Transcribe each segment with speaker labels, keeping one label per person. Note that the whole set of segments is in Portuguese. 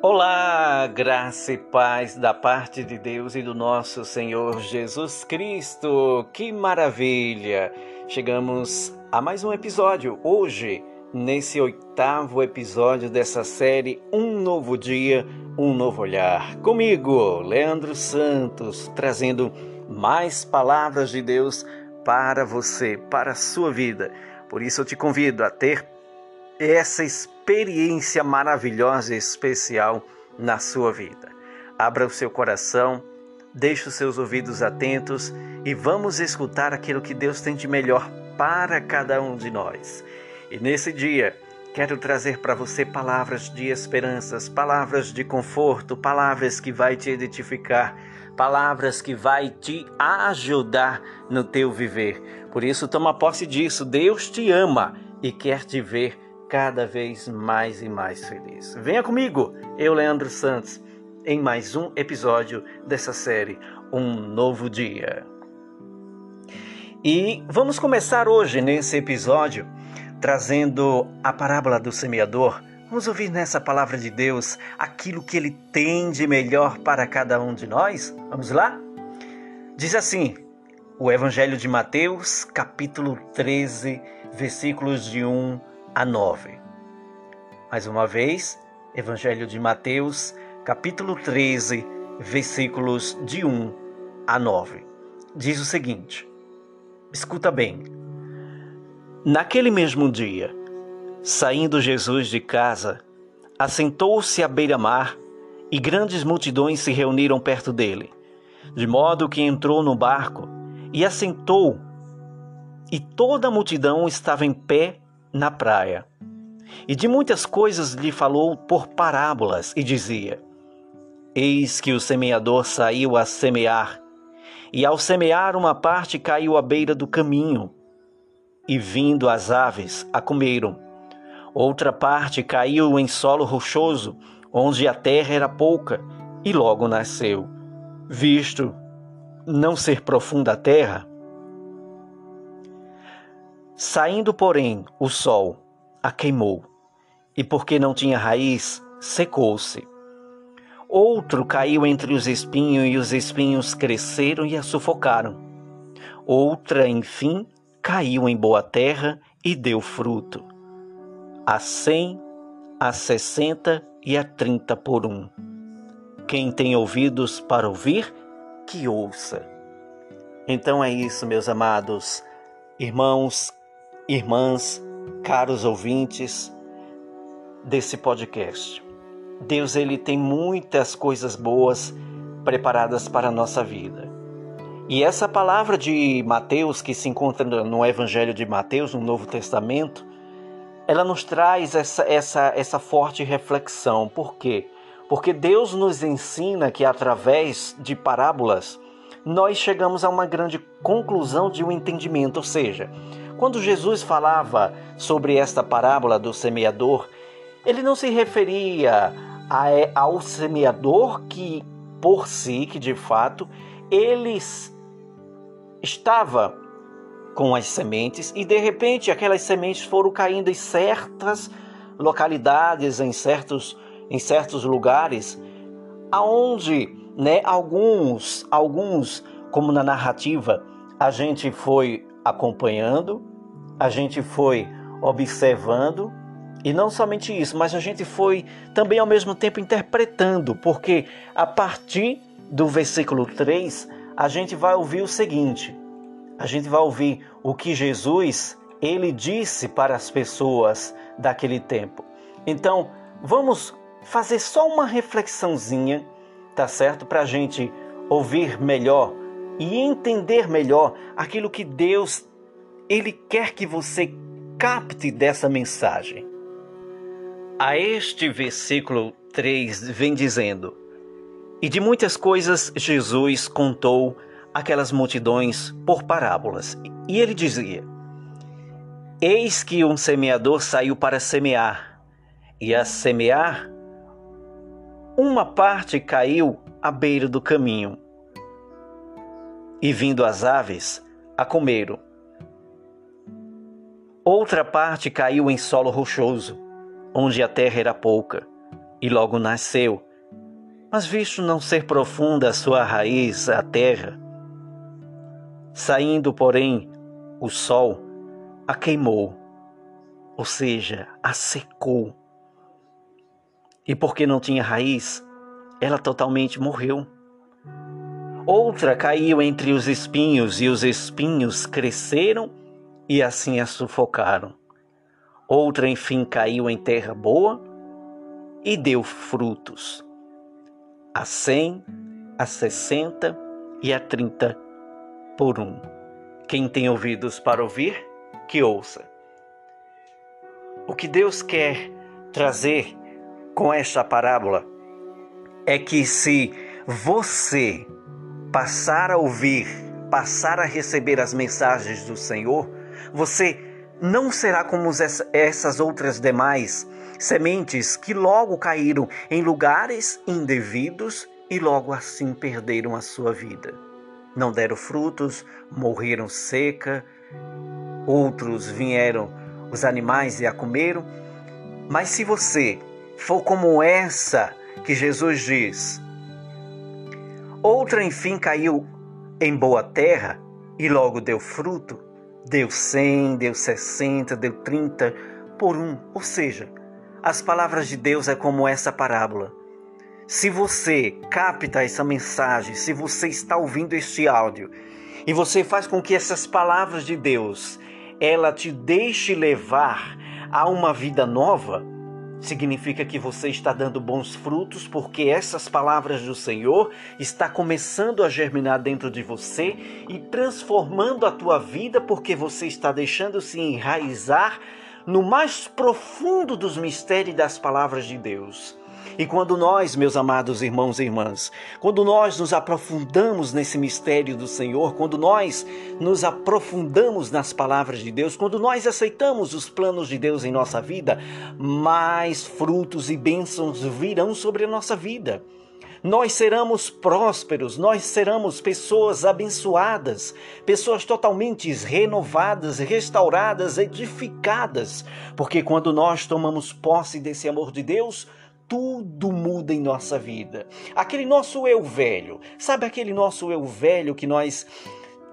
Speaker 1: Olá, graça e paz da parte de Deus e do nosso Senhor Jesus Cristo. Que maravilha! Chegamos a mais um episódio hoje, nesse oitavo episódio dessa série Um Novo Dia, Um Novo Olhar. Comigo, Leandro Santos, trazendo mais palavras de Deus para você, para a sua vida. Por isso eu te convido a ter essa experiência maravilhosa e especial na sua vida. Abra o seu coração, deixe os seus ouvidos atentos e vamos escutar aquilo que Deus tem de melhor para cada um de nós. E nesse dia, quero trazer para você palavras de esperanças, palavras de conforto, palavras que vai te edificar, palavras que vai te ajudar no teu viver. Por isso, toma posse disso. Deus te ama e quer te ver cada vez mais e mais feliz. Venha comigo, eu, Leandro Santos, em mais um episódio dessa série Um Novo Dia. E vamos começar hoje nesse episódio trazendo a parábola do semeador. Vamos ouvir nessa palavra de Deus aquilo que ele tem de melhor para cada um de nós? Vamos lá? Diz assim: o Evangelho de Mateus, capítulo 13, versículos de 1 a 9. Mais uma vez, Evangelho de Mateus, capítulo 13, versículos de 1 a 9. Diz o seguinte: Escuta bem. Naquele mesmo dia, saindo Jesus de casa, assentou-se à beira-mar e grandes multidões se reuniram perto dele, de modo que entrou no barco e assentou, e toda a multidão estava em pé na praia. E de muitas coisas lhe falou por parábolas e dizia: Eis que o semeador saiu a semear, e ao semear uma parte caiu à beira do caminho, e vindo as aves a comeram. Outra parte caiu em solo rochoso, onde a terra era pouca, e logo nasceu. Visto não ser profunda a terra, Saindo, porém, o sol a queimou, e porque não tinha raiz, secou-se. Outro caiu entre os espinhos, e os espinhos cresceram e a sufocaram. Outra, enfim, caiu em boa terra e deu fruto. A cem, a sessenta e a trinta por um. Quem tem ouvidos para ouvir, que ouça. Então é isso, meus amados irmãos irmãs, caros ouvintes desse podcast. Deus ele tem muitas coisas boas preparadas para a nossa vida. E essa palavra de Mateus que se encontra no Evangelho de Mateus, no Novo Testamento, ela nos traz essa, essa, essa forte reflexão. Por quê? Porque Deus nos ensina que através de parábolas nós chegamos a uma grande conclusão de um entendimento, ou seja, quando Jesus falava sobre esta parábola do semeador, ele não se referia a, ao semeador que, por si, que de fato, ele estava com as sementes e de repente aquelas sementes foram caindo em certas localidades, em certos, em certos lugares, aonde né, alguns, alguns, como na narrativa, a gente foi acompanhando, a gente foi observando e não somente isso, mas a gente foi também ao mesmo tempo interpretando, porque a partir do versículo 3, a gente vai ouvir o seguinte: a gente vai ouvir o que Jesus ele disse para as pessoas daquele tempo. Então, vamos fazer só uma reflexãozinha, tá certo? Para a gente ouvir melhor e entender melhor aquilo que Deus ele quer que você capte dessa mensagem. A este versículo 3 vem dizendo: E de muitas coisas Jesus contou aquelas multidões por parábolas. E ele dizia: Eis que um semeador saiu para semear, e a semear, uma parte caiu à beira do caminho e vindo as aves, a comeram. Outra parte caiu em solo rochoso, onde a terra era pouca. e logo nasceu. Mas visto não ser profunda a sua raiz, a terra, saindo, porém, o sol, a queimou, ou seja, a secou. E porque não tinha raiz, ela totalmente morreu. Outra caiu entre os espinhos, e os espinhos cresceram e assim a sufocaram. Outra, enfim, caiu em terra boa e deu frutos, a cem, a sessenta e a trinta por um. Quem tem ouvidos para ouvir, que ouça. O que Deus quer trazer com esta parábola é que se você passar a ouvir, passar a receber as mensagens do Senhor, você não será como essas outras demais sementes que logo caíram em lugares indevidos e logo assim perderam a sua vida. Não deram frutos, morreram seca, outros vieram os animais e a comeram. Mas se você for como essa que Jesus diz, Outra, enfim, caiu em boa terra e logo deu fruto. Deu cem, deu sessenta, deu trinta por um. Ou seja, as palavras de Deus é como essa parábola. Se você capta essa mensagem, se você está ouvindo este áudio e você faz com que essas palavras de Deus ela te deixe levar a uma vida nova, significa que você está dando bons frutos, porque essas palavras do Senhor está começando a germinar dentro de você e transformando a tua vida, porque você está deixando se enraizar no mais profundo dos mistérios das palavras de Deus. E quando nós, meus amados irmãos e irmãs, quando nós nos aprofundamos nesse mistério do Senhor, quando nós nos aprofundamos nas palavras de Deus, quando nós aceitamos os planos de Deus em nossa vida, mais frutos e bênçãos virão sobre a nossa vida. Nós seremos prósperos, nós seremos pessoas abençoadas, pessoas totalmente renovadas, restauradas, edificadas, porque quando nós tomamos posse desse amor de Deus, tudo muda em nossa vida. Aquele nosso eu velho, sabe aquele nosso eu velho que nós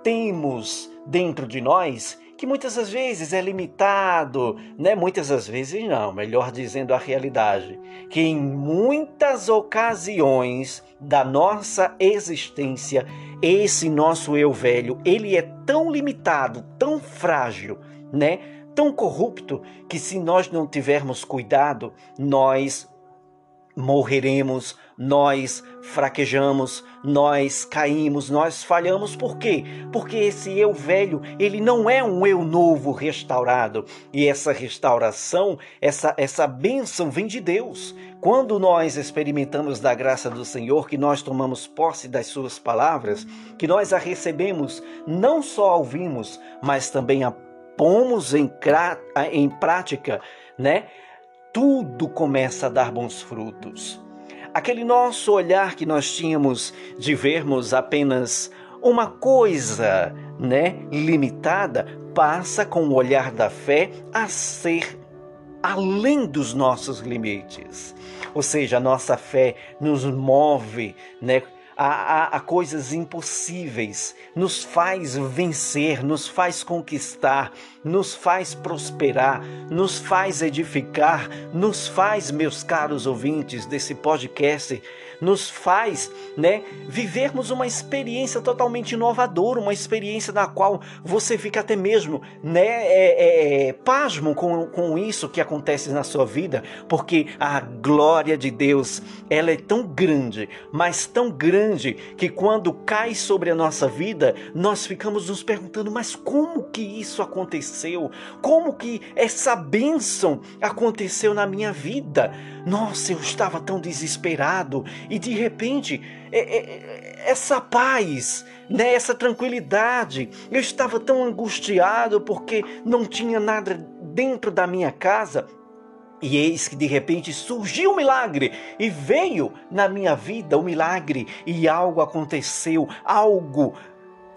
Speaker 1: temos dentro de nós? Que muitas das vezes é limitado, né? Muitas das vezes não, melhor dizendo a realidade, que em muitas ocasiões da nossa existência, esse nosso eu velho, ele é tão limitado, tão frágil, né? Tão corrupto que se nós não tivermos cuidado, nós morreremos, nós fraquejamos, nós caímos, nós falhamos. Por quê? Porque esse eu velho, ele não é um eu novo restaurado. E essa restauração, essa essa bênção vem de Deus. Quando nós experimentamos da graça do Senhor, que nós tomamos posse das suas palavras, que nós a recebemos, não só ouvimos, mas também a pomos em, em prática, né? Tudo começa a dar bons frutos. Aquele nosso olhar que nós tínhamos de vermos apenas uma coisa, né, limitada, passa com o olhar da fé a ser além dos nossos limites. Ou seja, a nossa fé nos move, né, a, a, a, coisas impossíveis, nos faz vencer, nos faz conquistar, nos faz prosperar, nos faz edificar, nos faz, meus caros ouvintes desse podcast, nos faz, né, vivermos uma experiência totalmente inovadora, uma experiência na qual você fica até mesmo, né, é, é, é, pasmo com, com isso que acontece na sua vida, porque a glória de Deus, ela é tão grande, mas tão grande que quando cai sobre a nossa vida, nós ficamos nos perguntando, mas como que isso aconteceu? Como que essa bênção aconteceu na minha vida? Nossa, eu estava tão desesperado e de repente é, é, é, essa paz, né, essa tranquilidade, eu estava tão angustiado porque não tinha nada dentro da minha casa. E eis que de repente surgiu um milagre e veio na minha vida o um milagre e algo aconteceu, algo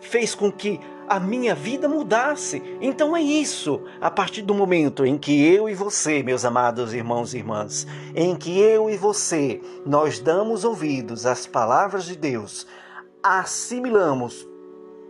Speaker 1: fez com que a minha vida mudasse. Então é isso. A partir do momento em que eu e você, meus amados irmãos e irmãs, em que eu e você nós damos ouvidos às palavras de Deus, assimilamos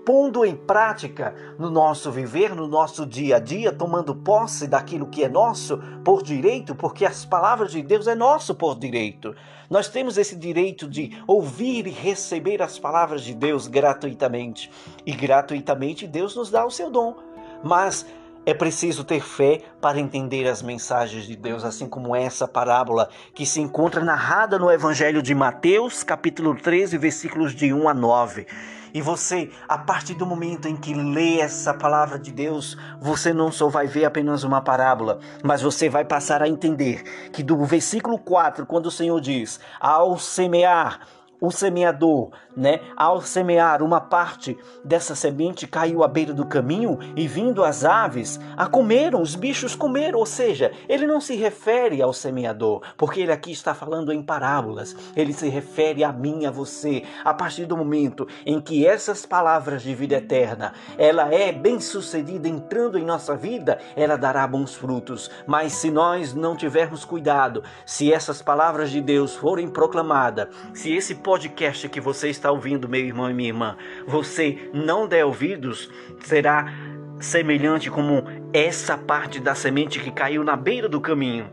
Speaker 1: pondo em prática no nosso viver, no nosso dia a dia, tomando posse daquilo que é nosso por direito, porque as palavras de Deus é nosso por direito. Nós temos esse direito de ouvir e receber as palavras de Deus gratuitamente. E gratuitamente Deus nos dá o seu dom. Mas é preciso ter fé para entender as mensagens de Deus, assim como essa parábola que se encontra narrada no Evangelho de Mateus, capítulo 13, versículos de 1 a 9. E você, a partir do momento em que lê essa palavra de Deus, você não só vai ver apenas uma parábola, mas você vai passar a entender que do versículo 4, quando o Senhor diz: Ao semear, o semeador, né, ao semear uma parte dessa semente caiu à beira do caminho e vindo as aves a comeram, os bichos comeram, ou seja, ele não se refere ao semeador, porque ele aqui está falando em parábolas. Ele se refere a mim, a você. A partir do momento em que essas palavras de vida eterna, ela é bem-sucedida entrando em nossa vida, ela dará bons frutos. Mas se nós não tivermos cuidado, se essas palavras de Deus forem proclamadas, se esse podcast que você está ouvindo, meu irmão e minha irmã, você não der ouvidos, será semelhante como essa parte da semente que caiu na beira do caminho.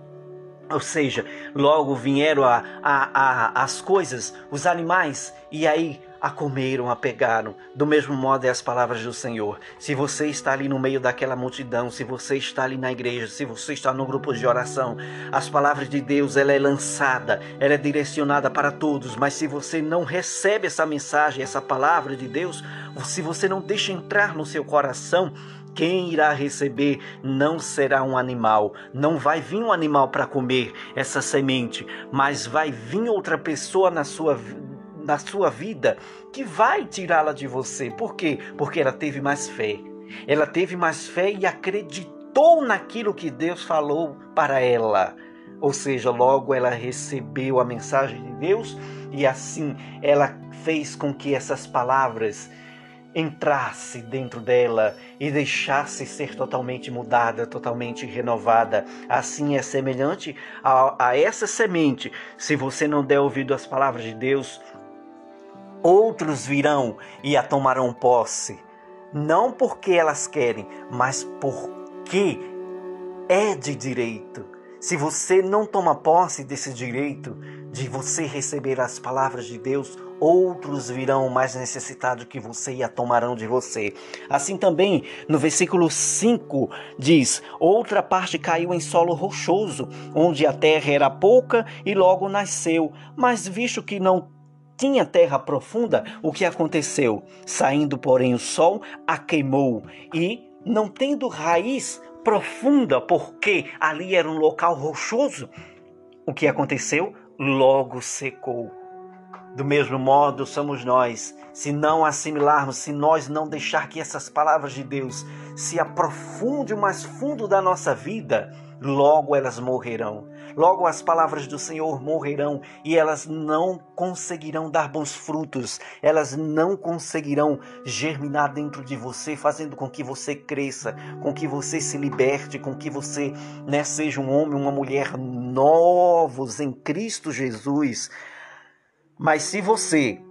Speaker 1: Ou seja, logo vieram a, a, a, as coisas, os animais, e aí a comeram, a pegaram. Do mesmo modo é as palavras do Senhor. Se você está ali no meio daquela multidão, se você está ali na igreja, se você está no grupo de oração, as palavras de Deus, ela é lançada, ela é direcionada para todos, mas se você não recebe essa mensagem, essa palavra de Deus, se você não deixa entrar no seu coração, quem irá receber não será um animal, não vai vir um animal para comer essa semente, mas vai vir outra pessoa na sua na sua vida que vai tirá-la de você. Por quê? Porque ela teve mais fé. Ela teve mais fé e acreditou naquilo que Deus falou para ela. Ou seja, logo ela recebeu a mensagem de Deus e assim ela fez com que essas palavras entrasse dentro dela e deixasse ser totalmente mudada, totalmente renovada. Assim é semelhante a, a essa semente. Se você não der ouvido às palavras de Deus, outros virão e a tomarão posse, não porque elas querem, mas porque é de direito. Se você não toma posse desse direito de você receber as palavras de Deus, outros virão mais necessitados que você e a tomarão de você. Assim também, no versículo 5 diz: Outra parte caiu em solo rochoso, onde a terra era pouca e logo nasceu, mas visto que não tinha terra profunda, o que aconteceu? Saindo, porém, o sol a queimou e, não tendo raiz profunda, porque ali era um local rochoso, o que aconteceu? Logo secou. Do mesmo modo somos nós, se não assimilarmos, se nós não deixar que essas palavras de Deus se aprofundem mais fundo da nossa vida, logo elas morrerão. Logo as palavras do Senhor morrerão e elas não conseguirão dar bons frutos, elas não conseguirão germinar dentro de você, fazendo com que você cresça, com que você se liberte, com que você né, seja um homem, uma mulher novos em Cristo Jesus. Mas se você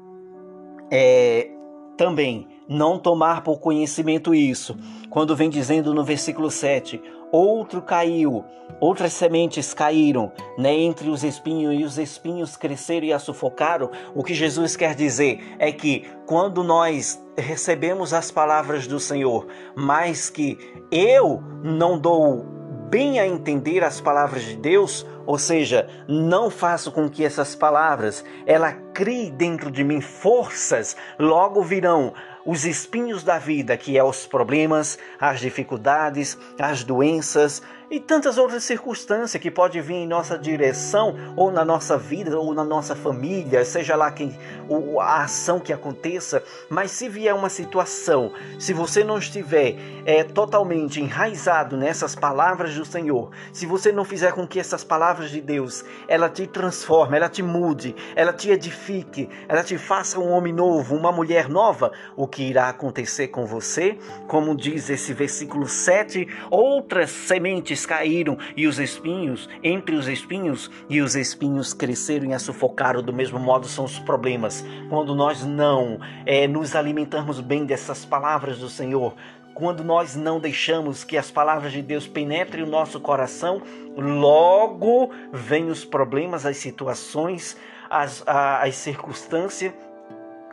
Speaker 1: é, também não tomar por conhecimento isso, quando vem dizendo no versículo 7, outro caiu, outras sementes caíram né, entre os espinhos e os espinhos cresceram e a sufocaram. O que Jesus quer dizer é que quando nós recebemos as palavras do Senhor, mas que eu não dou bem a entender as palavras de Deus, ou seja, não faço com que essas palavras ela crie dentro de mim forças, logo virão os espinhos da vida, que é os problemas, as dificuldades, as doenças, e tantas outras circunstâncias que pode vir em nossa direção ou na nossa vida ou na nossa família, seja lá quem ou a ação que aconteça, mas se vier uma situação, se você não estiver é, totalmente enraizado nessas palavras do Senhor, se você não fizer com que essas palavras de Deus ela te transforme, ela te mude, ela te edifique, ela te faça um homem novo, uma mulher nova, o que irá acontecer com você? Como diz esse versículo 7, outras sementes caíram e os espinhos, entre os espinhos, e os espinhos cresceram e a sufocaram. Do mesmo modo são os problemas. Quando nós não é, nos alimentamos bem dessas palavras do Senhor, quando nós não deixamos que as palavras de Deus penetrem o nosso coração, logo vêm os problemas, as situações, as, as circunstâncias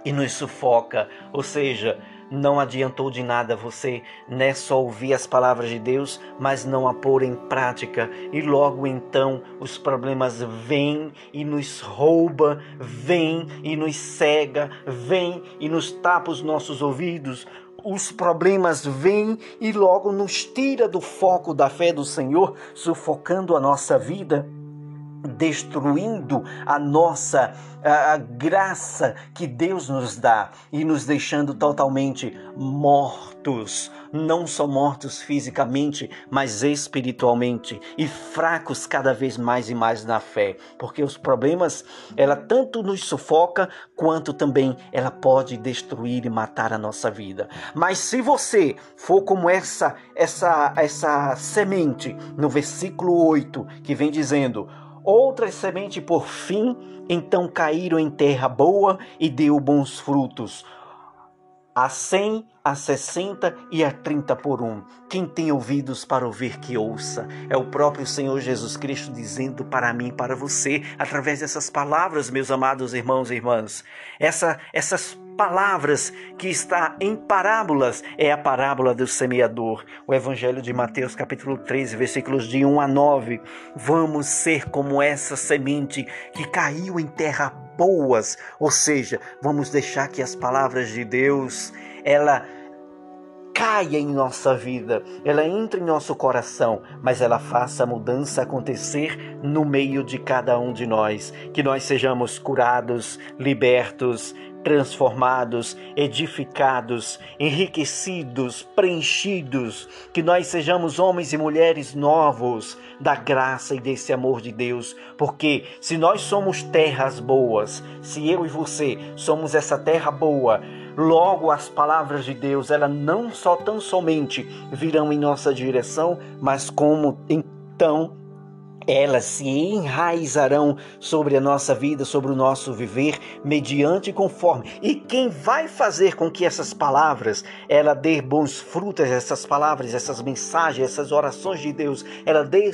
Speaker 1: e nos sufoca. Ou seja, não adiantou de nada você né, só ouvir as palavras de Deus, mas não a pôr em prática. E logo então os problemas vêm e nos rouba, vêm e nos cega, vêm e nos tapa os nossos ouvidos. Os problemas vêm e logo nos tira do foco da fé do Senhor, sufocando a nossa vida destruindo a nossa a, a graça que Deus nos dá e nos deixando totalmente mortos, não só mortos fisicamente, mas espiritualmente. E fracos cada vez mais e mais na fé, porque os problemas ela tanto nos sufoca quanto também ela pode destruir e matar a nossa vida. Mas se você for como essa essa essa semente no versículo 8 que vem dizendo Outras sementes, por fim, então caíram em terra boa e deu bons frutos. A cem, a sessenta e a trinta por um. Quem tem ouvidos para ouvir, que ouça. É o próprio Senhor Jesus Cristo dizendo para mim para você, através dessas palavras, meus amados irmãos e irmãs. Essa, essas palavras que está em parábolas é a parábola do semeador. O Evangelho de Mateus, capítulo 13, versículos de 1 a 9. Vamos ser como essa semente que caiu em terra boas, ou seja, vamos deixar que as palavras de Deus, ela caia em nossa vida, ela entre em nosso coração, mas ela faça a mudança acontecer no meio de cada um de nós, que nós sejamos curados, libertos, transformados, edificados, enriquecidos, preenchidos, que nós sejamos homens e mulheres novos da graça e desse amor de Deus, porque se nós somos terras boas, se eu e você somos essa terra boa, logo as palavras de Deus, ela não só tão somente virão em nossa direção, mas como então elas se enraizarão sobre a nossa vida, sobre o nosso viver, mediante e conforme. E quem vai fazer com que essas palavras, ela dê bons frutos, essas palavras, essas mensagens, essas orações de Deus, ela dê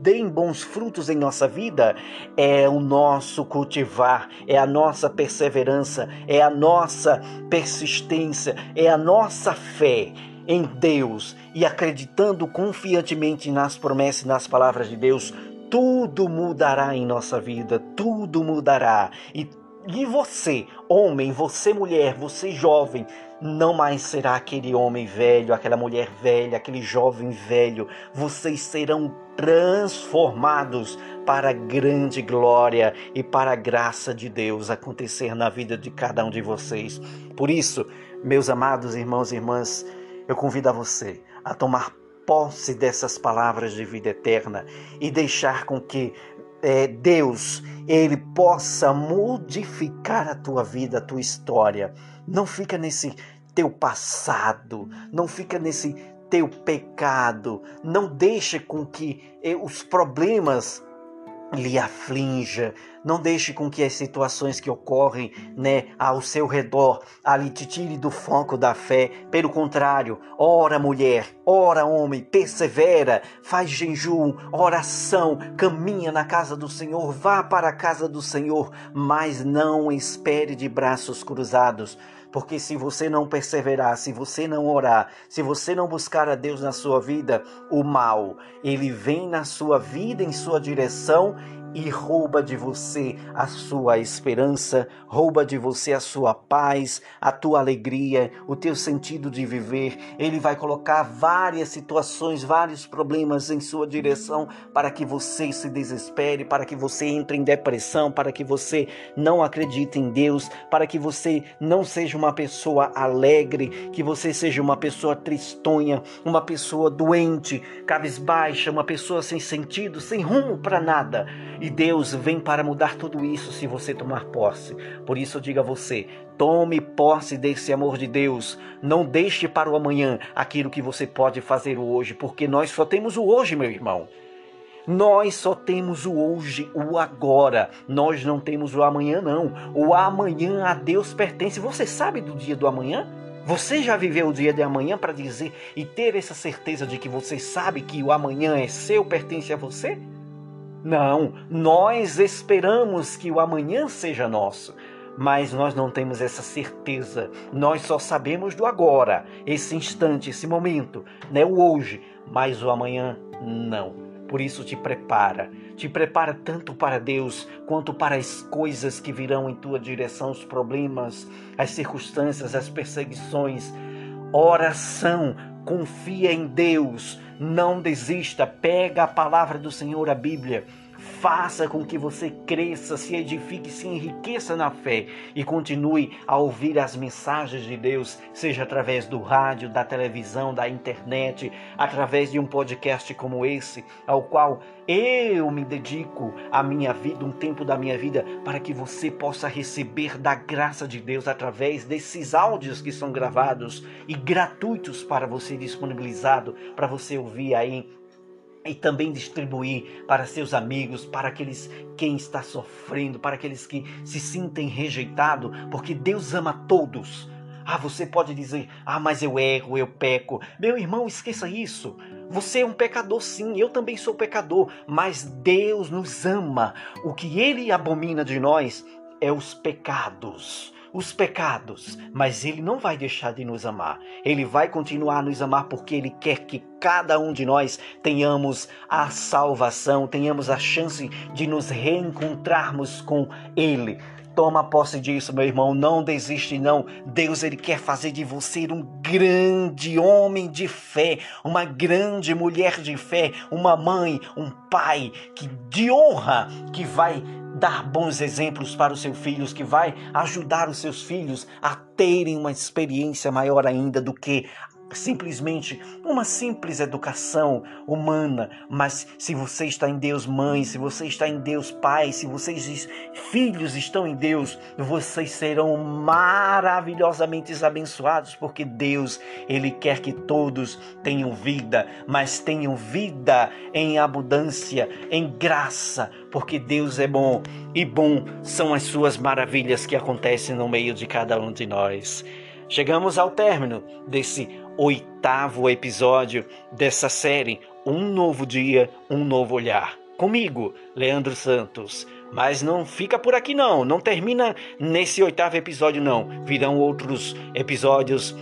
Speaker 1: deem bons frutos em nossa vida é o nosso cultivar, é a nossa perseverança, é a nossa persistência, é a nossa fé em Deus e acreditando confiantemente nas promessas e nas palavras de Deus, tudo mudará em nossa vida, tudo mudará. E, e você, homem, você, mulher, você, jovem, não mais será aquele homem velho, aquela mulher velha, aquele jovem velho. Vocês serão transformados para a grande glória e para a graça de Deus acontecer na vida de cada um de vocês. Por isso, meus amados irmãos e irmãs, eu convido a você a tomar posse dessas palavras de vida eterna e deixar com que é, Deus ele possa modificar a tua vida, a tua história. Não fica nesse teu passado, não fica nesse teu pecado. Não deixe com que eh, os problemas lhe aflinja, não deixe com que as situações que ocorrem, né, ao seu redor, ali te tire do foco da fé. Pelo contrário, ora mulher, ora homem, persevera, faz jejum, oração, caminha na casa do Senhor, vá para a casa do Senhor, mas não espere de braços cruzados porque se você não perseverar, se você não orar, se você não buscar a Deus na sua vida, o mal, ele vem na sua vida, em sua direção e rouba de você a sua esperança, rouba de você a sua paz, a tua alegria, o teu sentido de viver. Ele vai colocar várias situações, vários problemas em sua direção para que você se desespere, para que você entre em depressão, para que você não acredite em Deus, para que você não seja uma pessoa alegre, que você seja uma pessoa tristonha, uma pessoa doente, cabisbaixa, uma pessoa sem sentido, sem rumo para nada. E Deus vem para mudar tudo isso se você tomar posse. Por isso, eu digo a você: tome posse desse amor de Deus. Não deixe para o amanhã aquilo que você pode fazer hoje, porque nós só temos o hoje, meu irmão. Nós só temos o hoje, o agora. Nós não temos o amanhã, não. O amanhã a Deus pertence. Você sabe do dia do amanhã? Você já viveu o dia de amanhã para dizer e ter essa certeza de que você sabe que o amanhã é seu, pertence a você? Não, nós esperamos que o amanhã seja nosso, mas nós não temos essa certeza. Nós só sabemos do agora, esse instante, esse momento, né, o hoje, mas o amanhã não. Por isso te prepara, te prepara tanto para Deus quanto para as coisas que virão em tua direção, os problemas, as circunstâncias, as perseguições. Oração, confia em Deus, não desista, pega a palavra do Senhor, a Bíblia, faça com que você cresça, se edifique, se enriqueça na fé e continue a ouvir as mensagens de Deus, seja através do rádio, da televisão, da internet, através de um podcast como esse, ao qual eu me dedico a minha vida, um tempo da minha vida, para que você possa receber da graça de Deus através desses áudios que são gravados e gratuitos para você disponibilizado para você ouvir aí e também distribuir para seus amigos, para aqueles quem está sofrendo, para aqueles que se sentem rejeitados, porque Deus ama todos. Ah, você pode dizer: "Ah, mas eu erro, eu peco". Meu irmão, esqueça isso. Você é um pecador sim, eu também sou pecador, mas Deus nos ama. O que ele abomina de nós é os pecados os pecados, mas Ele não vai deixar de nos amar. Ele vai continuar a nos amar porque Ele quer que cada um de nós tenhamos a salvação, tenhamos a chance de nos reencontrarmos com Ele. Toma posse disso, meu irmão. Não desiste, não. Deus ele quer fazer de você um grande homem de fé, uma grande mulher de fé, uma mãe, um pai que de honra que vai dar bons exemplos para os seus filhos, que vai ajudar os seus filhos a terem uma experiência maior ainda do que simplesmente uma simples educação humana, mas se você está em Deus mãe, se você está em Deus pai, se vocês filhos estão em Deus, vocês serão maravilhosamente abençoados, porque Deus, ele quer que todos tenham vida, mas tenham vida em abundância, em graça, porque Deus é bom e bom são as suas maravilhas que acontecem no meio de cada um de nós. Chegamos ao término desse oitavo episódio dessa série Um Novo Dia, Um Novo Olhar. Comigo, Leandro Santos. Mas não fica por aqui não, não termina nesse oitavo episódio não. Virão outros episódios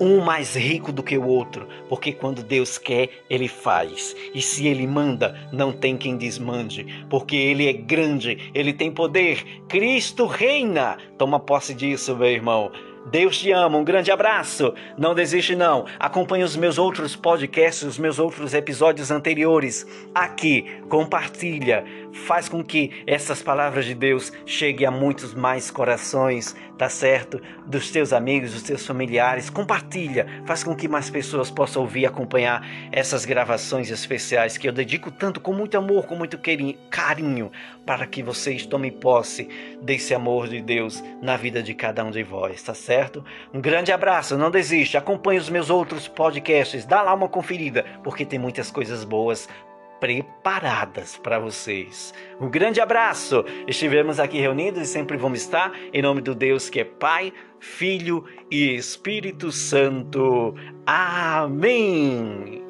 Speaker 1: um mais rico do que o outro, porque quando Deus quer, ele faz. E se ele manda, não tem quem desmande, porque ele é grande, ele tem poder. Cristo reina. Toma posse disso, meu irmão. Deus te ama, um grande abraço. Não desiste não. Acompanhe os meus outros podcasts, os meus outros episódios anteriores aqui. Compartilha, faz com que essas palavras de Deus cheguem a muitos mais corações, tá certo? Dos teus amigos, dos teus familiares. Compartilha, faz com que mais pessoas possam ouvir e acompanhar essas gravações especiais que eu dedico tanto com muito amor, com muito carinho, para que vocês tomem posse desse amor de Deus na vida de cada um de vós, tá certo? Um grande abraço, não desiste, acompanhe os meus outros podcasts, dá lá uma conferida, porque tem muitas coisas boas preparadas para vocês. Um grande abraço! Estivemos aqui reunidos e sempre vamos estar em nome do Deus que é Pai, Filho e Espírito Santo. Amém!